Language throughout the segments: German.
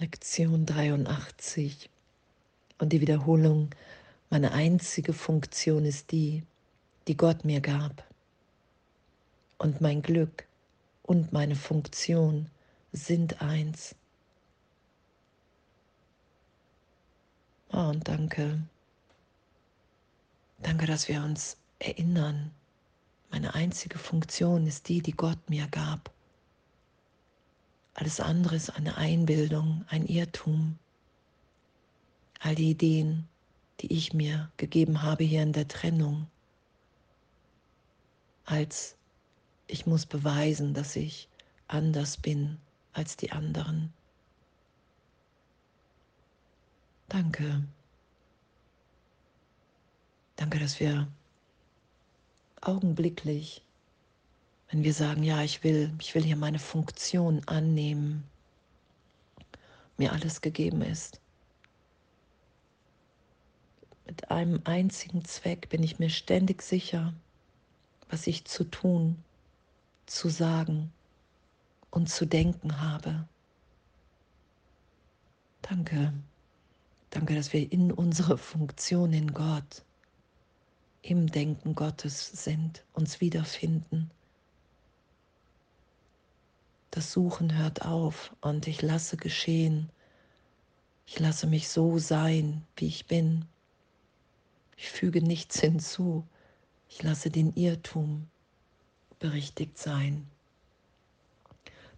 Lektion 83 und die Wiederholung, meine einzige Funktion ist die, die Gott mir gab. Und mein Glück und meine Funktion sind eins. Oh, und danke. Danke, dass wir uns erinnern. Meine einzige Funktion ist die, die Gott mir gab. Alles andere ist eine Einbildung, ein Irrtum. All die Ideen, die ich mir gegeben habe hier in der Trennung, als ich muss beweisen, dass ich anders bin als die anderen. Danke. Danke, dass wir augenblicklich wenn wir sagen, ja, ich will, ich will hier meine Funktion annehmen, mir alles gegeben ist. Mit einem einzigen Zweck bin ich mir ständig sicher, was ich zu tun, zu sagen und zu denken habe. Danke. Danke, dass wir in unserer Funktion in Gott, im Denken Gottes sind, uns wiederfinden das Suchen hört auf und ich lasse geschehen. Ich lasse mich so sein, wie ich bin. Ich füge nichts hinzu. Ich lasse den Irrtum berichtigt sein,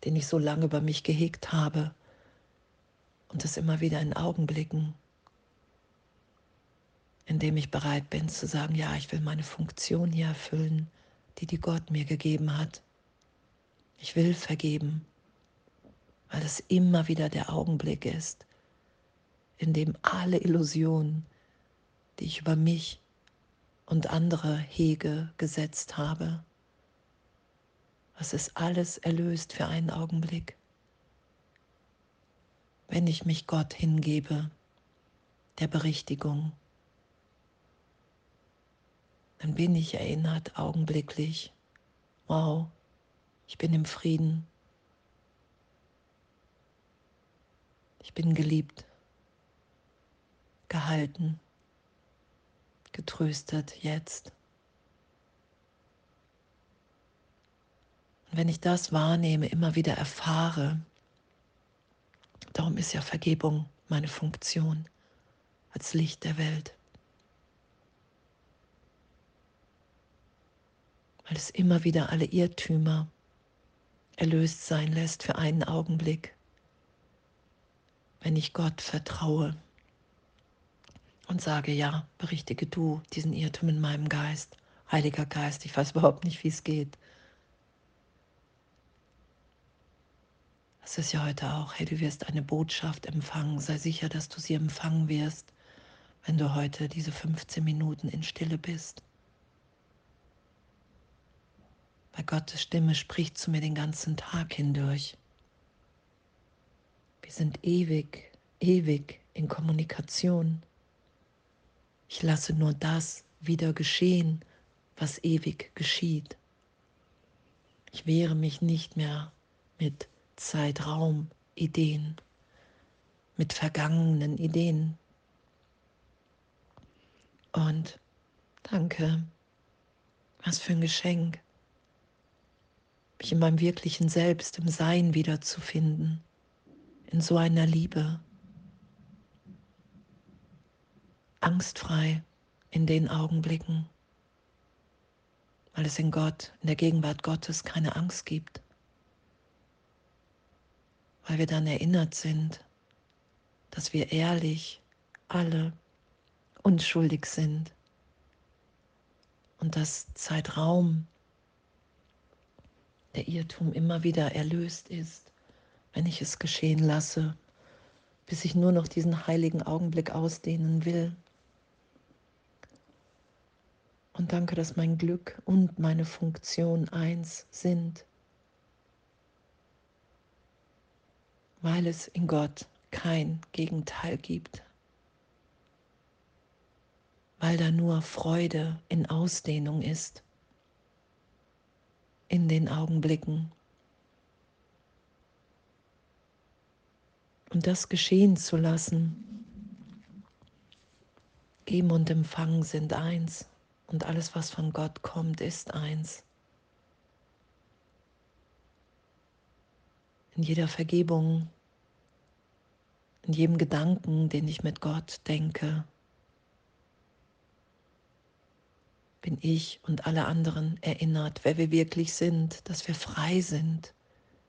den ich so lange über mich gehegt habe und es immer wieder in Augenblicken, indem ich bereit bin zu sagen, ja, ich will meine Funktion hier erfüllen, die die Gott mir gegeben hat. Ich will vergeben, weil es immer wieder der Augenblick ist, in dem alle Illusionen, die ich über mich und andere hege, gesetzt habe, was ist alles erlöst für einen Augenblick, wenn ich mich Gott hingebe, der Berichtigung. Dann bin ich erinnert augenblicklich, wow, ich bin im Frieden. Ich bin geliebt, gehalten, getröstet jetzt. Und wenn ich das wahrnehme, immer wieder erfahre, darum ist ja Vergebung meine Funktion als Licht der Welt. Weil es immer wieder alle Irrtümer erlöst sein lässt für einen Augenblick, wenn ich Gott vertraue und sage, ja, berichtige du diesen Irrtum in meinem Geist, Heiliger Geist, ich weiß überhaupt nicht, wie es geht. Das ist ja heute auch, hey, du wirst eine Botschaft empfangen, sei sicher, dass du sie empfangen wirst, wenn du heute diese 15 Minuten in Stille bist. Weil Gottes Stimme spricht zu mir den ganzen Tag hindurch. Wir sind ewig, ewig in Kommunikation. Ich lasse nur das wieder geschehen, was ewig geschieht. Ich wehre mich nicht mehr mit Zeitraum, Ideen, mit vergangenen Ideen. Und danke, was für ein Geschenk mich in meinem wirklichen Selbst, im Sein wiederzufinden, in so einer Liebe, angstfrei in den Augenblicken, weil es in Gott, in der Gegenwart Gottes keine Angst gibt, weil wir dann erinnert sind, dass wir ehrlich alle unschuldig sind. Und dass Zeitraum der Irrtum immer wieder erlöst ist, wenn ich es geschehen lasse, bis ich nur noch diesen heiligen Augenblick ausdehnen will. Und danke, dass mein Glück und meine Funktion eins sind, weil es in Gott kein Gegenteil gibt, weil da nur Freude in Ausdehnung ist in den Augenblicken. Und das geschehen zu lassen. Geben und Empfangen sind eins und alles, was von Gott kommt, ist eins. In jeder Vergebung, in jedem Gedanken, den ich mit Gott denke, bin ich und alle anderen erinnert, wer wir wirklich sind, dass wir frei sind,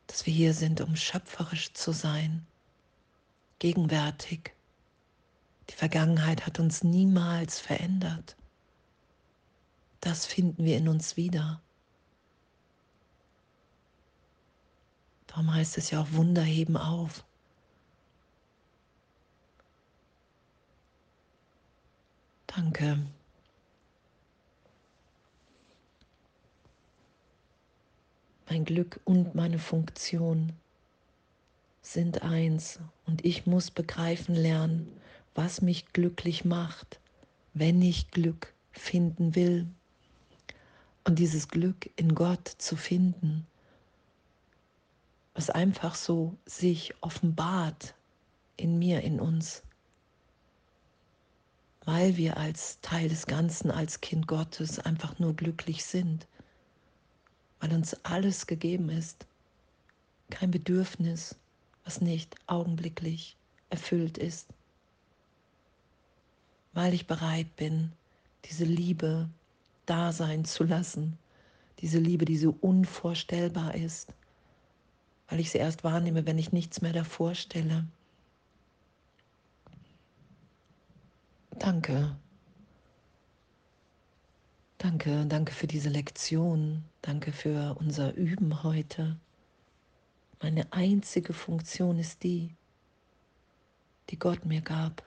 dass wir hier sind, um schöpferisch zu sein, gegenwärtig. Die Vergangenheit hat uns niemals verändert. Das finden wir in uns wieder. Darum heißt es ja auch Wunder heben auf. Danke. Mein Glück und meine Funktion sind eins und ich muss begreifen lernen, was mich glücklich macht, wenn ich Glück finden will. Und dieses Glück in Gott zu finden, was einfach so sich offenbart in mir, in uns, weil wir als Teil des Ganzen, als Kind Gottes einfach nur glücklich sind weil uns alles gegeben ist. Kein Bedürfnis, was nicht augenblicklich erfüllt ist. Weil ich bereit bin, diese Liebe da sein zu lassen, diese Liebe, die so unvorstellbar ist, weil ich sie erst wahrnehme, wenn ich nichts mehr davor stelle. Danke Danke, danke für diese Lektion. Danke für unser Üben heute. Meine einzige Funktion ist die, die Gott mir gab.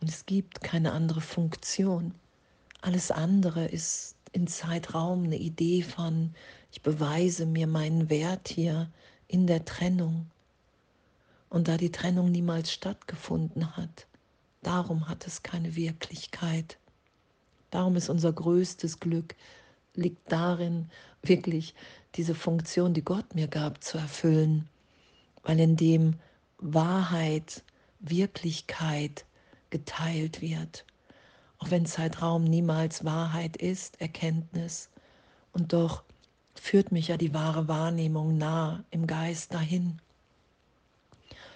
Und es gibt keine andere Funktion. Alles andere ist in Zeitraum eine Idee von, ich beweise mir meinen Wert hier in der Trennung. Und da die Trennung niemals stattgefunden hat, Darum hat es keine Wirklichkeit. Darum ist unser größtes Glück, liegt darin, wirklich diese Funktion, die Gott mir gab, zu erfüllen. Weil in dem Wahrheit, Wirklichkeit geteilt wird. Auch wenn Zeitraum niemals Wahrheit ist, Erkenntnis. Und doch führt mich ja die wahre Wahrnehmung nah im Geist dahin,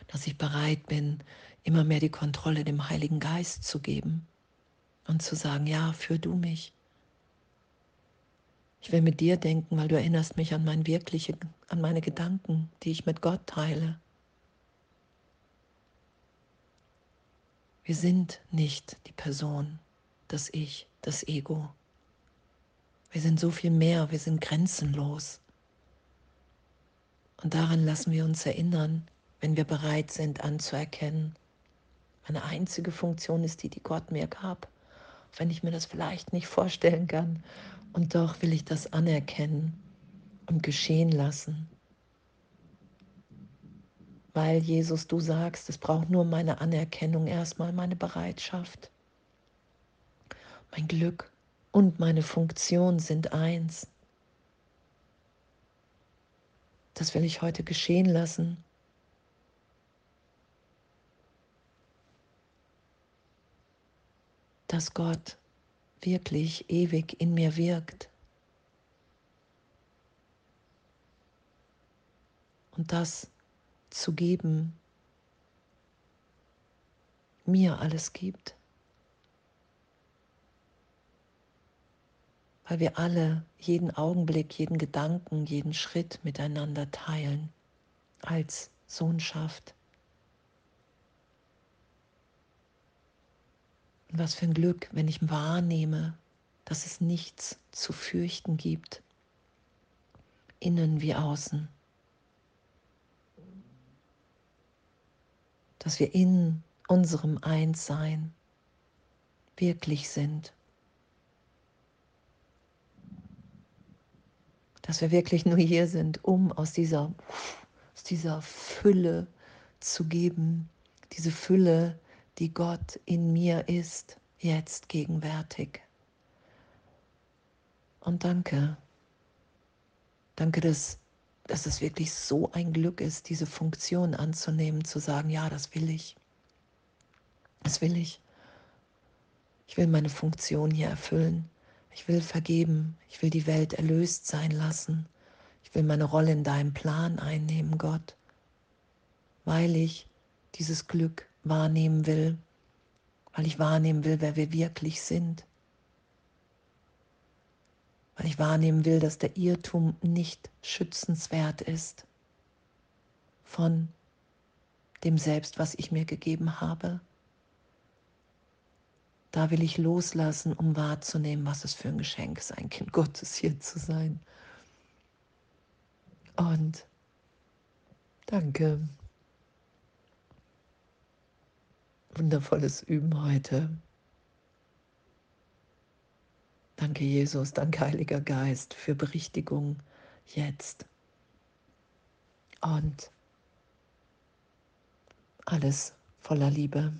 dass ich bereit bin, immer mehr die Kontrolle dem Heiligen Geist zu geben und zu sagen, ja, führ du mich. Ich will mit dir denken, weil du erinnerst mich an mein wirkliche, an meine Gedanken, die ich mit Gott teile. Wir sind nicht die Person, das Ich, das Ego. Wir sind so viel mehr, wir sind grenzenlos. Und daran lassen wir uns erinnern, wenn wir bereit sind anzuerkennen, meine einzige Funktion ist die, die Gott mir gab. Wenn ich mir das vielleicht nicht vorstellen kann. Und doch will ich das anerkennen und geschehen lassen. Weil Jesus, du sagst, es braucht nur meine Anerkennung, erstmal meine Bereitschaft. Mein Glück und meine Funktion sind eins. Das will ich heute geschehen lassen. Dass Gott wirklich ewig in mir wirkt. Und das zu geben, mir alles gibt. Weil wir alle jeden Augenblick, jeden Gedanken, jeden Schritt miteinander teilen als Sohnschaft. Und was für ein Glück, wenn ich wahrnehme, dass es nichts zu fürchten gibt, innen wie außen. Dass wir in unserem Einssein wirklich sind. Dass wir wirklich nur hier sind, um aus dieser, aus dieser Fülle zu geben, diese Fülle, die Gott in mir ist, jetzt gegenwärtig. Und danke, danke, dass dass es wirklich so ein Glück ist, diese Funktion anzunehmen, zu sagen, ja, das will ich. Das will ich. Ich will meine Funktion hier erfüllen. Ich will vergeben. Ich will die Welt erlöst sein lassen. Ich will meine Rolle in deinem Plan einnehmen, Gott, weil ich dieses Glück wahrnehmen will, weil ich wahrnehmen will, wer wir wirklich sind, weil ich wahrnehmen will, dass der Irrtum nicht schützenswert ist von dem Selbst, was ich mir gegeben habe. Da will ich loslassen, um wahrzunehmen, was es für ein Geschenk ist, ein Kind Gottes hier zu sein. Und danke. Wundervolles Üben heute. Danke, Jesus, danke, Heiliger Geist, für Berichtigung jetzt. Und alles voller Liebe.